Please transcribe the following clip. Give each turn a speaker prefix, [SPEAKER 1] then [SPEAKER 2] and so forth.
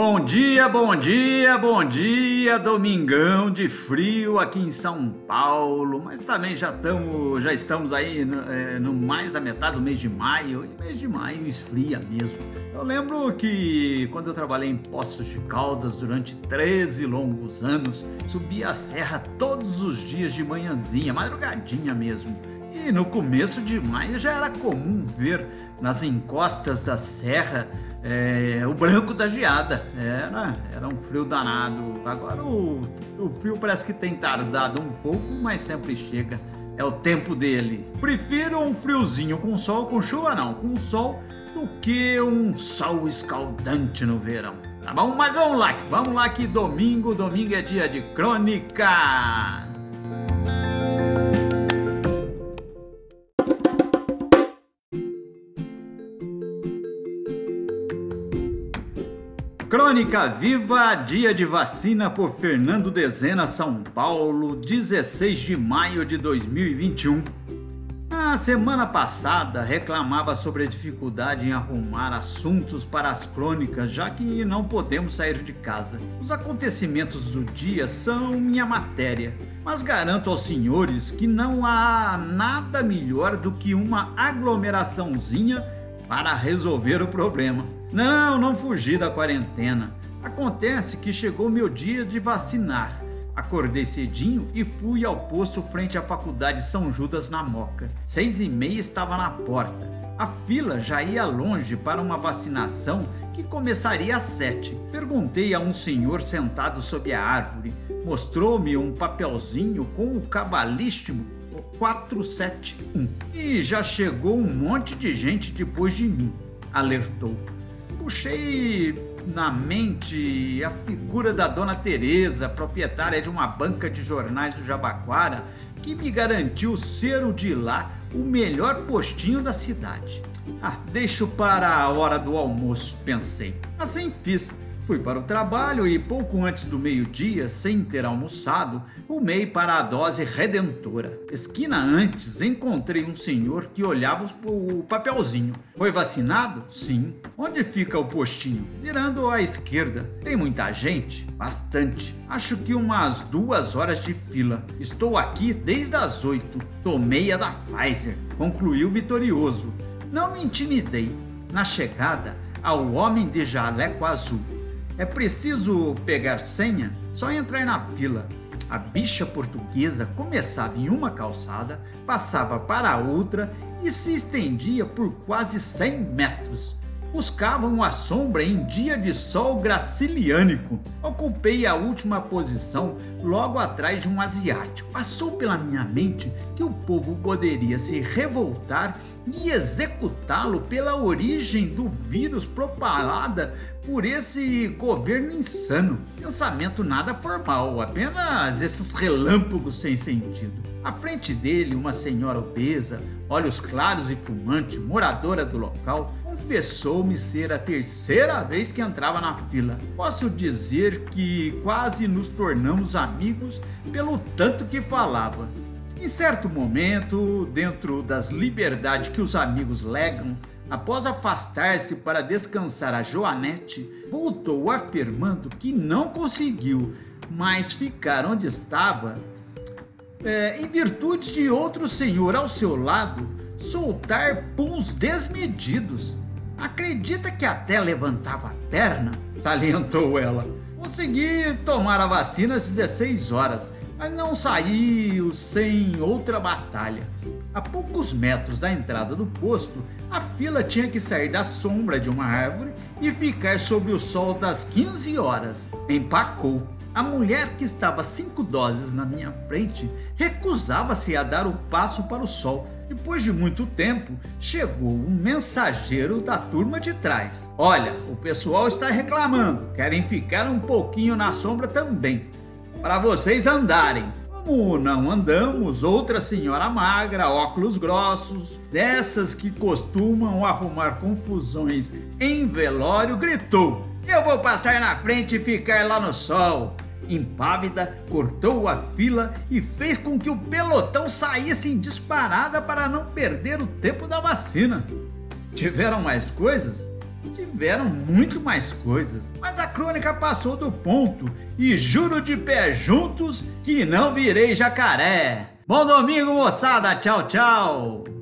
[SPEAKER 1] Bom dia, bom dia, bom dia, domingão de frio aqui em São Paulo, mas também já estamos, já estamos aí no, é, no, mais da metade do mês de maio, e mês de maio esfria mesmo. Eu lembro que quando eu trabalhei em Poços de Caldas durante 13 longos anos, subia a serra todos os dias de manhãzinha, madrugadinha mesmo. E no começo de maio já era comum ver nas encostas da serra é, o branco da geada. Era, era um frio danado. Agora o, o frio parece que tem tardado um pouco, mas sempre chega. É o tempo dele. Prefiro um friozinho com sol, com chuva não, com sol, do que um sol escaldante no verão. Tá bom? Mas vamos lá, vamos lá que domingo, domingo é dia de crônica. Crônica Viva, dia de vacina por Fernando Dezena, São Paulo, 16 de maio de 2021. A semana passada reclamava sobre a dificuldade em arrumar assuntos para as crônicas, já que não podemos sair de casa. Os acontecimentos do dia são minha matéria, mas garanto aos senhores que não há nada melhor do que uma aglomeraçãozinha para resolver o problema. Não, não fugi da quarentena. Acontece que chegou meu dia de vacinar. Acordei cedinho e fui ao posto frente à faculdade São Judas na Moca. Seis e meia estava na porta. A fila já ia longe para uma vacinação que começaria às sete. Perguntei a um senhor sentado sob a árvore. Mostrou-me um papelzinho com o cabalístico 471. E já chegou um monte de gente depois de mim, alertou puxei na mente a figura da dona Teresa, proprietária de uma banca de jornais do Jabaquara, que me garantiu ser o de lá o melhor postinho da cidade. Ah, deixo para a hora do almoço, pensei. Assim fiz. Fui para o trabalho e pouco antes do meio-dia, sem ter almoçado, rumei para a dose redentora. Esquina antes, encontrei um senhor que olhava o papelzinho. Foi vacinado? Sim. Onde fica o postinho? Virando à esquerda. Tem muita gente? Bastante. Acho que umas duas horas de fila. Estou aqui desde as oito. Tomei a da Pfizer. Concluiu vitorioso. Não me intimidei. Na chegada, ao homem de jaleco azul é preciso pegar senha? Só entrar na fila. A bicha portuguesa começava em uma calçada, passava para outra e se estendia por quase 100 metros buscavam a sombra em dia de sol graciliânico. Ocupei a última posição logo atrás de um asiático. Passou pela minha mente que o povo poderia se revoltar e executá-lo pela origem do vírus propalada por esse governo insano. Pensamento nada formal, apenas esses relâmpagos sem sentido. À frente dele, uma senhora obesa, olhos claros e fumante, moradora do local, confessou-me ser a terceira vez que entrava na fila. Posso dizer que quase nos tornamos amigos pelo tanto que falava. Em certo momento, dentro das liberdades que os amigos legam, após afastar-se para descansar a Joanete, voltou afirmando que não conseguiu mais ficar onde estava, é, em virtude de outro senhor ao seu lado soltar puns desmedidos. Acredita que até levantava a perna? Salientou ela. Consegui tomar a vacina às 16 horas, mas não saiu sem outra batalha. A poucos metros da entrada do posto, a fila tinha que sair da sombra de uma árvore e ficar sob o sol das 15 horas. Empacou. A mulher que estava cinco doses na minha frente recusava-se a dar o passo para o sol depois de muito tempo, chegou um mensageiro da turma de trás. Olha, o pessoal está reclamando, querem ficar um pouquinho na sombra também, para vocês andarem. Como não andamos, outra senhora magra, óculos grossos, dessas que costumam arrumar confusões em velório, gritou: Eu vou passar na frente e ficar lá no sol impávida, cortou a fila e fez com que o pelotão saísse em disparada para não perder o tempo da vacina. Tiveram mais coisas? Tiveram muito mais coisas, mas a crônica passou do ponto e juro de pé juntos que não virei jacaré. Bom domingo, moçada. Tchau, tchau.